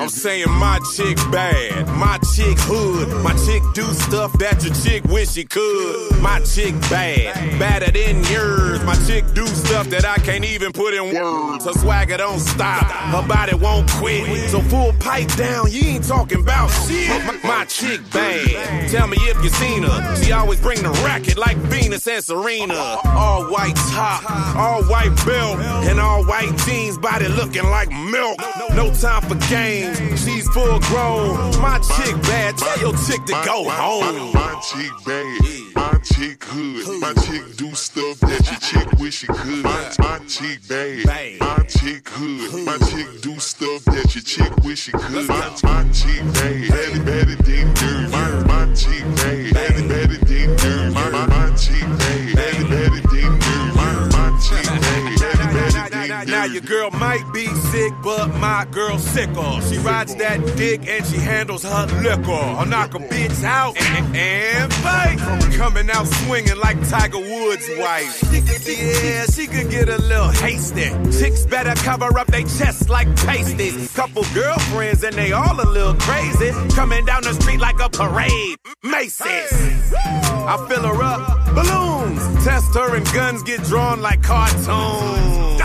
[SPEAKER 3] I'm saying my chick bad, my chick hood, my chick do stuff that your chick wish she could. My chick bad, badder than yours. My chick do stuff that I can't even put in words. Her swagger don't stop, her body won't quit. So full pipe down, you ain't talking about shit. My, my chick bad, Tell me if you seen her. She always bring the racket like Venus and Serena. All white top, all white belt, and all white jeans, body looking like milk. No time for games, she's full grown. My chick bad, tell your chick to go home.
[SPEAKER 14] My chick bad, my chick hood, my chick do stuff that your chick wish she could. My, my chick bad, my chick hood, my chick do stuff that your chick wish she could. My, my chick bad, better, better than dirt. My, my chick bad, better, better than dirt. My, my, chick bad, better, better than dirt. My, my chick bad, better, better than dirt.
[SPEAKER 3] Now your girl might be sick, but my girl sicker. She rides that dick and she handles her liquor. I'll knock a bitch out and, and fight. Coming out swinging like Tiger Woods' wife. Yeah, she could get a little hasty. Chicks better cover up their chests like pasties. Couple girlfriends and they all a little crazy. Coming down the street like a parade. Macy's. I fill her up, balloons. Test her and guns get drawn like cartoons.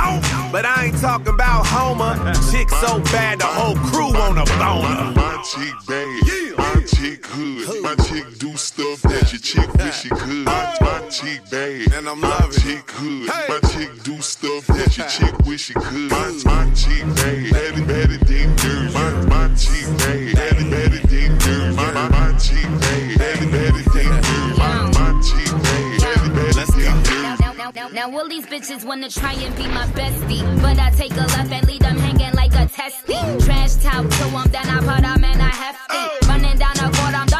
[SPEAKER 3] But I ain't talking about Homer. Chick so bad the whole crew on a boner.
[SPEAKER 14] My chick bad, my chick hood, my chick do stuff that your chick wish she could. My, my chick bad,
[SPEAKER 3] and I'm
[SPEAKER 14] my
[SPEAKER 3] loving
[SPEAKER 14] chick hood, my chick do stuff that your chick wish she could. My, my chick bad, better, better than dirt. My, my chick bad, better, better than dirt. My, my, my chick bad,
[SPEAKER 7] Now, all these bitches wanna try and be my bestie. But I take a left and leave them hanging like a testy. Trash talk to them, then I put them in a hefty. Running down the court, I'm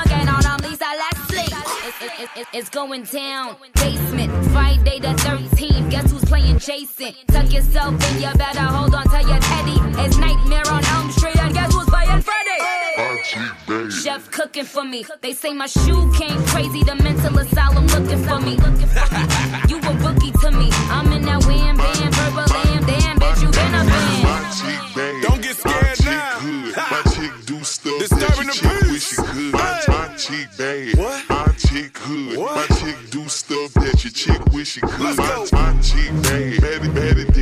[SPEAKER 7] It- it- it- it- it's going down. Basement, Friday the 13th. Guess who's playing Jason? Tuck yourself in, you better hold on to your teddy. It's Nightmare on Elm Street, and guess who's playing Freddy?
[SPEAKER 14] My chick bad.
[SPEAKER 7] Chef cooking for me. They say my shoe came crazy. The mental asylum looking for me. You a bookie to me. I'm in that wham bam, purple lamb. Damn, bitch, you been a
[SPEAKER 14] My
[SPEAKER 7] fan.
[SPEAKER 3] Don't get scared
[SPEAKER 14] my
[SPEAKER 3] now.
[SPEAKER 14] Chick my chick do stuff
[SPEAKER 3] Disturbing
[SPEAKER 14] that
[SPEAKER 3] the
[SPEAKER 14] your chick
[SPEAKER 3] peace.
[SPEAKER 14] wish she could. My, my chick bad.
[SPEAKER 3] What?
[SPEAKER 14] Chick hood.
[SPEAKER 3] What?
[SPEAKER 14] My chick do stuff that your chick wish she could. My, my chick bad. Better, better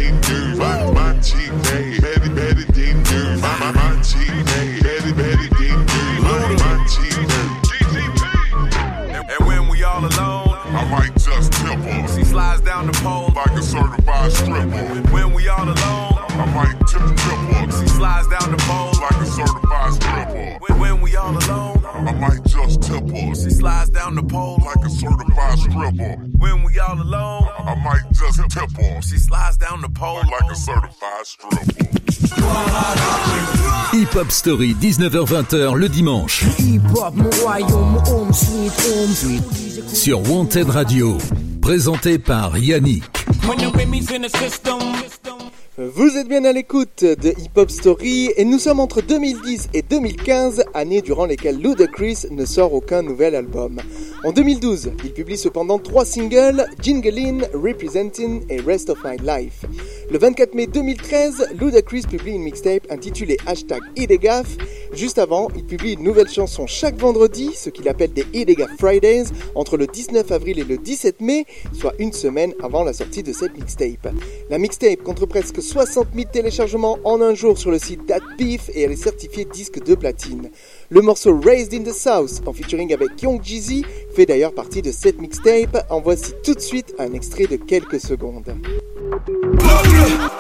[SPEAKER 2] Hip Hop Story, 19h-20h le dimanche.
[SPEAKER 13] Hip-hop, mon royaume, home sweet home.
[SPEAKER 2] Sur Wanted Radio. Présenté par Yannick.
[SPEAKER 12] In.
[SPEAKER 1] Vous êtes bien à l'écoute de Hip Hop Story et nous sommes entre 2010 et 2015, années durant lesquelles Ludacris ne sort aucun nouvel album. En 2012, il publie cependant trois singles, Jinglein, Representing et Rest of My Life. Le 24 mai 2013, Ludacris publie une mixtape intitulée Hashtag Idegaf. Juste avant, il publie une nouvelle chanson chaque vendredi, ce qu'il appelle des Idegaf Fridays, entre le 19 avril et le 17 mai, soit une semaine avant la sortie de cette mixtape. La mixtape compte presque 60 000 téléchargements en un jour sur le site Dat Beef et elle est certifiée disque de platine. Le morceau Raised in the South, en featuring avec Young Jeezy, fait d'ailleurs partie de cette mixtape. En voici tout de suite un extrait de quelques secondes.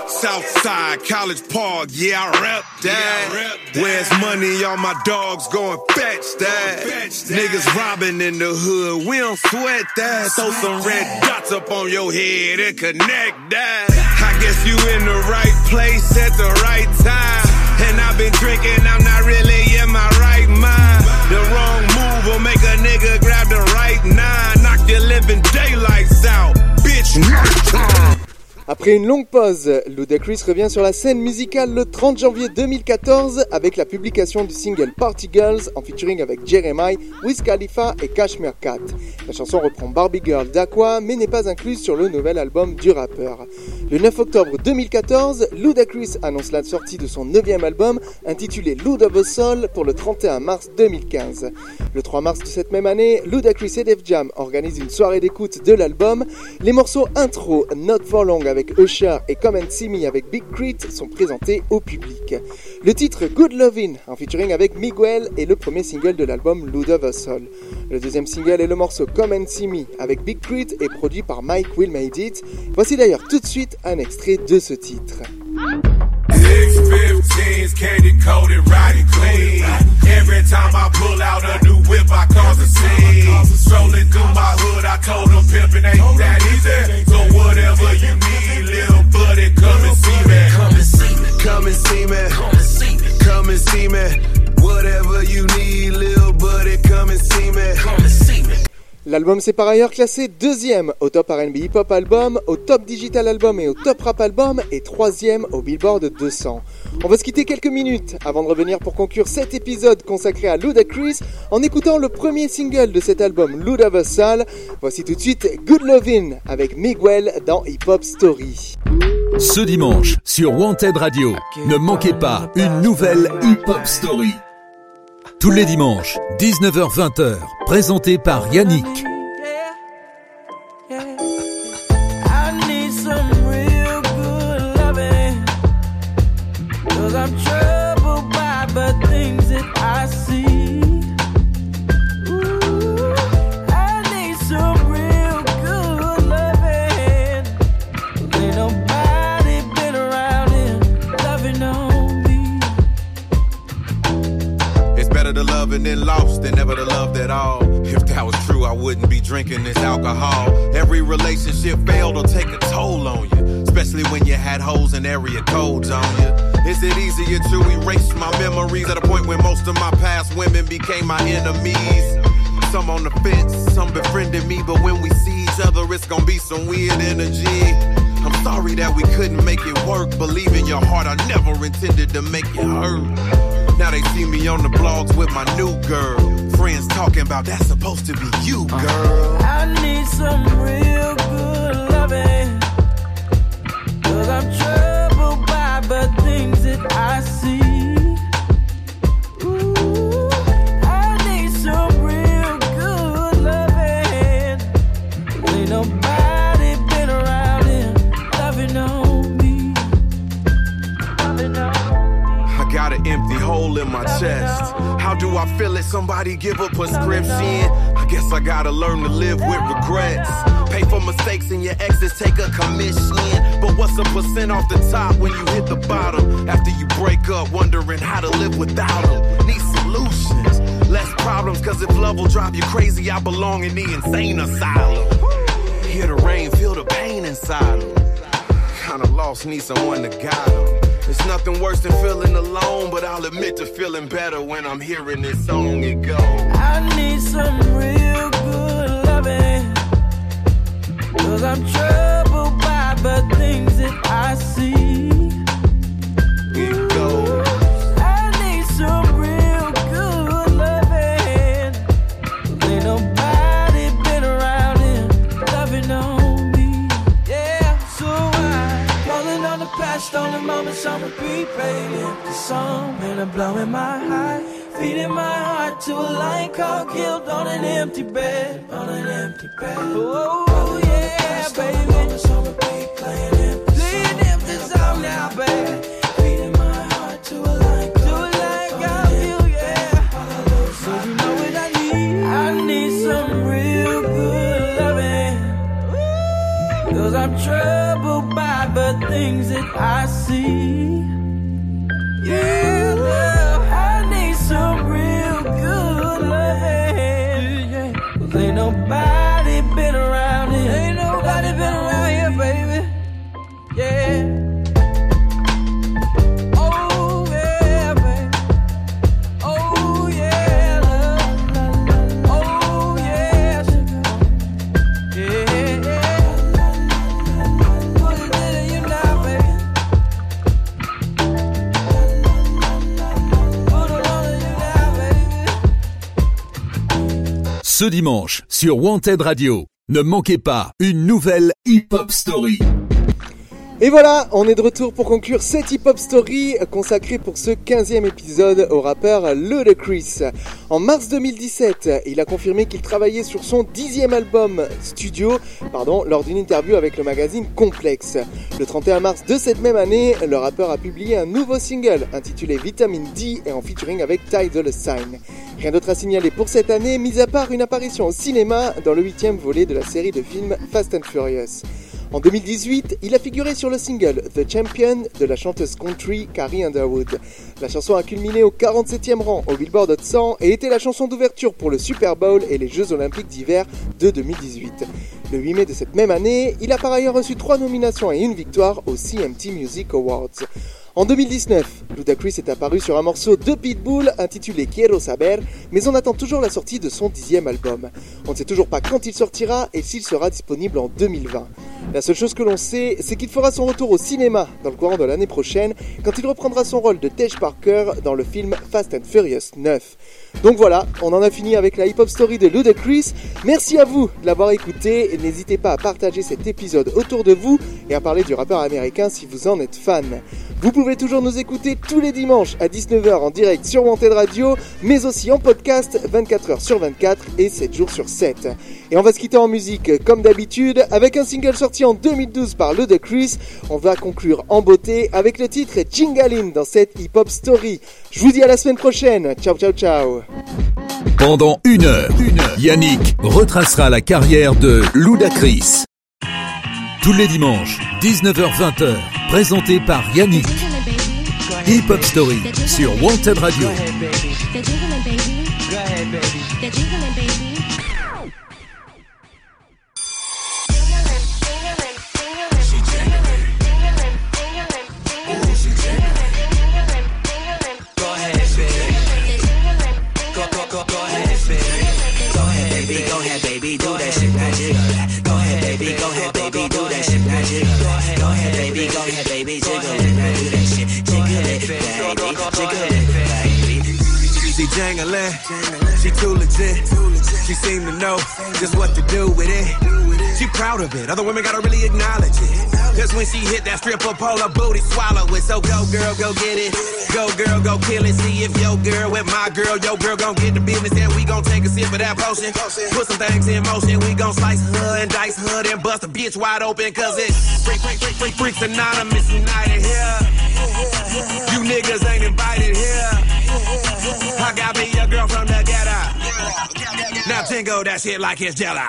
[SPEAKER 3] Southside College Park, yeah, I rep that. Where's money? All my dogs going fetch that. Niggas robbing in the hood, we don't sweat that. Throw some red dots up on your head and connect that. I guess you in the right place at the right time. And I've been drinking, I'm not really
[SPEAKER 1] Après une longue pause, Ludacris revient sur la scène musicale le 30 janvier 2014 avec la publication du single Party Girls en featuring avec Jeremiah, Wiz Khalifa et Cashmere Cat. La chanson reprend Barbie Girl d'Aqua mais n'est pas incluse sur le nouvel album du rappeur. Le 9 octobre 2014, Ludacris annonce la sortie de son neuvième album intitulé Lud of a Soul pour le 31 mars 2015. Le 3 mars de cette même année, Ludacris et Def Jam organisent une soirée d'écoute de l'album. Les morceaux intro Not For Long avec Usher et Come and See Me avec Big Crit sont présentés au public. Le titre Good Lovin' en featuring avec Miguel est le premier single de l'album Loot of a Soul. Le deuxième single est le morceau Come and See Me avec Big Crit et produit par Mike Will Made It. Voici d'ailleurs tout de suite un extrait de ce titre.
[SPEAKER 3] X15s, candy coated, riding clean. Every time I pull out a new whip, I cause a scene. Strolling through my hood, I told them pimping ain't that easy. So whatever you need, little buddy, come and see me.
[SPEAKER 6] Come and see me. Come and see me. Come and see me. Come and see me. Whatever you need, little buddy, come and see me. Come and see me.
[SPEAKER 1] L'album s'est par ailleurs classé deuxième au top R&B Hip Hop Album, au top Digital Album et au top Rap Album et troisième au Billboard 200. On va se quitter quelques minutes avant de revenir pour conclure cet épisode consacré à Ludacris en écoutant le premier single de cet album Ludaversal. Voici tout de suite Good Lovin' avec Miguel dans Hip Hop Story.
[SPEAKER 2] Ce dimanche sur Wanted Radio, ne manquez pas une nouvelle Hip Hop Story. Tous les dimanches, 19h-20h, présenté par Yannick.
[SPEAKER 11] Believe in your heart, I never intended to make you hurt. Now they see me on the blogs with my new girl. Friends talking about that's supposed to be you, girl.
[SPEAKER 15] I need some real
[SPEAKER 11] exes take a commission. But what's a percent off the top when you hit the bottom? After you break up, wondering how to live without them. Need solutions, less problems. Cause if love will drive you crazy, I belong in the insane asylum. Hear the rain, feel the pain inside 'em. Kinda lost, need someone to guide 'em. It's nothing worse than feeling alone, but I'll admit to feeling better when I'm hearing this song. It goes.
[SPEAKER 2] Dimanche sur Wanted Radio, ne manquez pas une nouvelle Hip Hop Story.
[SPEAKER 1] Et voilà, on est de retour pour conclure cette hip-hop story consacrée pour ce 15e épisode au rappeur Ludacris. En mars 2017, il a confirmé qu'il travaillait sur son dixième album studio pardon, lors d'une interview avec le magazine Complex. Le 31 mars de cette même année, le rappeur a publié un nouveau single intitulé Vitamin D et en featuring avec Ty Dolla Sign. Rien d'autre à signaler pour cette année, mis à part une apparition au cinéma dans le huitième volet de la série de films Fast and Furious. En 2018, il a figuré sur le single The Champion de la chanteuse country Carrie Underwood. La chanson a culminé au 47e rang au Billboard Hot 100 et était la chanson d'ouverture pour le Super Bowl et les Jeux Olympiques d'hiver de 2018. Le 8 mai de cette même année, il a par ailleurs reçu trois nominations et une victoire aux CMT Music Awards. En 2019, Ludacris est apparu sur un morceau de Pitbull intitulé Quiero Saber, mais on attend toujours la sortie de son dixième album. On ne sait toujours pas quand il sortira et s'il sera disponible en 2020. La seule chose que l'on sait, c'est qu'il fera son retour au cinéma dans le courant de l'année prochaine, quand il reprendra son rôle de Tej Parker dans le film Fast and Furious 9. Donc voilà, on en a fini avec la hip-hop story de Ludacris. Merci à vous de l'avoir écouté et n'hésitez pas à partager cet épisode autour de vous et à parler du rappeur américain si vous en êtes fan. Vous pouvez toujours nous écouter tous les dimanches à 19h en direct sur Wanted Radio, mais aussi en podcast 24h sur 24 et 7 jours sur 7. Et on va se quitter en musique comme d'habitude avec un single sorti en 2012 par Ludacris. On va conclure en beauté avec le titre Jingalin dans cette hip-hop story. Je vous dis à la semaine prochaine. Ciao ciao ciao.
[SPEAKER 2] Pendant une heure, Yannick retracera la carrière de Ludacris. Tous les dimanches, 19h-20h, présenté par Yannick. Hip Hop Story sur Wanted Radio.
[SPEAKER 11] Go ahead, baby. Go ahead, baby. Go ahead, baby. Do that shit, now jiggle that. Go ahead, baby. Go ahead, baby. Do that shit, now jiggle that. Go ahead, baby. Go ahead, baby. Jiggle it, now do that shit. Jiggle it, baby. Jiggle it, baby.
[SPEAKER 6] She jangling, she too legit. She seem to know just what to do with it. She proud of it, other women gotta really acknowledge it. Cause when she hit that stripper pole, her booty swallow it. So go girl, go get it. Go girl, go kill it. See if your girl with my girl, your girl gon' get the business. And we gon' take a sip of that potion. Put some things in motion. We gon' slice her and dice her and bust a bitch wide open. Cause it's freak, freak, freak, freak, freaks anonymous united here. You niggas ain't invited here. I got me a girl from the ghetto. Now jingle that shit like it's jello.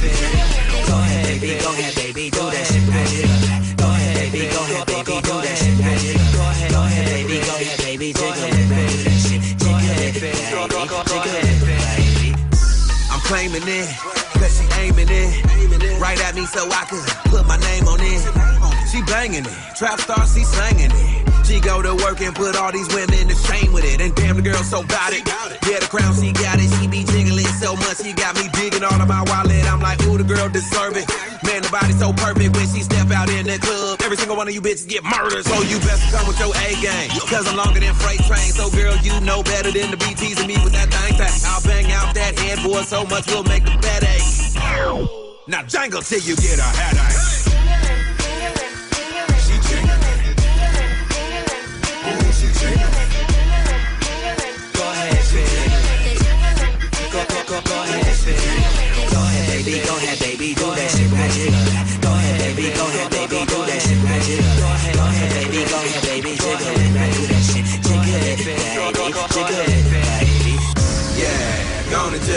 [SPEAKER 11] Go ahead, baby. Go ahead, baby. Baby. Do that shit. Go ahead, baby. Go ahead, baby. Do that shit. Go ahead, baby. Go ahead, baby. Jiggle it, shit. Jiggle it, baby. Jiggle it, baby.
[SPEAKER 6] I'm claiming it, cause aiming it. Right at me so I could put my name on it. She banging it, trap star, she slanging it. She go to work and put all these women to shame with it. And damn, the girl so bout it. Yeah, the crown, she got it. She be jiggling so much, she got me digging all of my wallet. I'm like, ooh, the girl deserve it. Man, the body so perfect when she step out in the club. Every single one of you bitches get murdered. So you best come with your A game. Cause I'm longer than freight train. So girl, you know better than to be teasing me with that thing thing. I'll bang out that head boy so much we'll make the bed ache. Now jangle till you get a headache.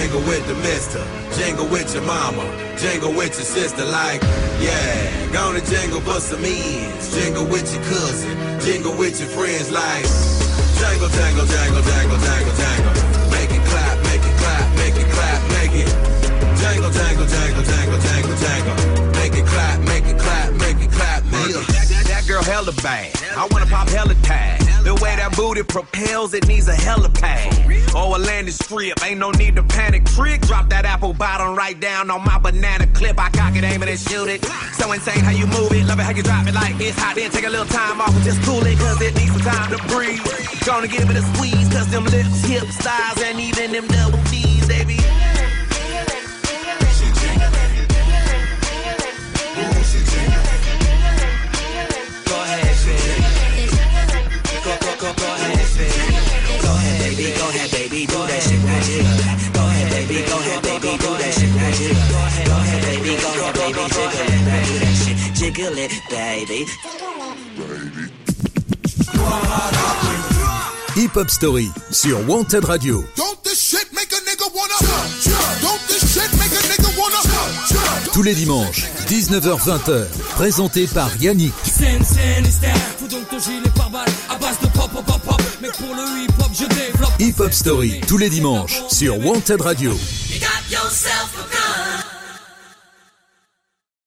[SPEAKER 6] Jingle with the mister. Jingle with your mama. Jingle with your sister like, yeah. Gonna jingle for some ends. Jingle with your cousin. Jingle with your friends like, jangle, jangle, jangle, jangle, jangle, jangle. Make it clap, make it clap, make it clap, make it. Jangle, jangle, jangle, jangle, jangle, jangle. Make it clap, make it clap, make it clap, make it. That, girl hella bad. I wanna pop hella tag. The way that booty propels, it needs a helipad. Or a landing strip, ain't no need to panic. Trick, drop that apple bottom right down on my banana clip. I cock it, aim it, and shoot it. So insane how you move it, love it how you drop it like it's hot. Then take a little time off and just cool it, cause it needs some time to breathe. Gonna give it a squeeze, cause them lips, hips, thighs, and even them double D's, go, go ahead, baby. Go ahead, baby. Go ahead, baby. Do that shit right here. Go ahead, baby. Go ahead, baby. Jiggle it, baby. Do that shit. Jiggle it, baby.
[SPEAKER 2] Hip Hop Story sur Wanted Radio.
[SPEAKER 10] Don't this shit make a nigga wanna jump, jump. Don't this shit make a nigga wanna jump, jump.
[SPEAKER 2] Tous les dimanches, 19h-20h, présenté par Yannick.
[SPEAKER 16] Hip hop,
[SPEAKER 2] Story tous les dimanches sur Wanted Radio.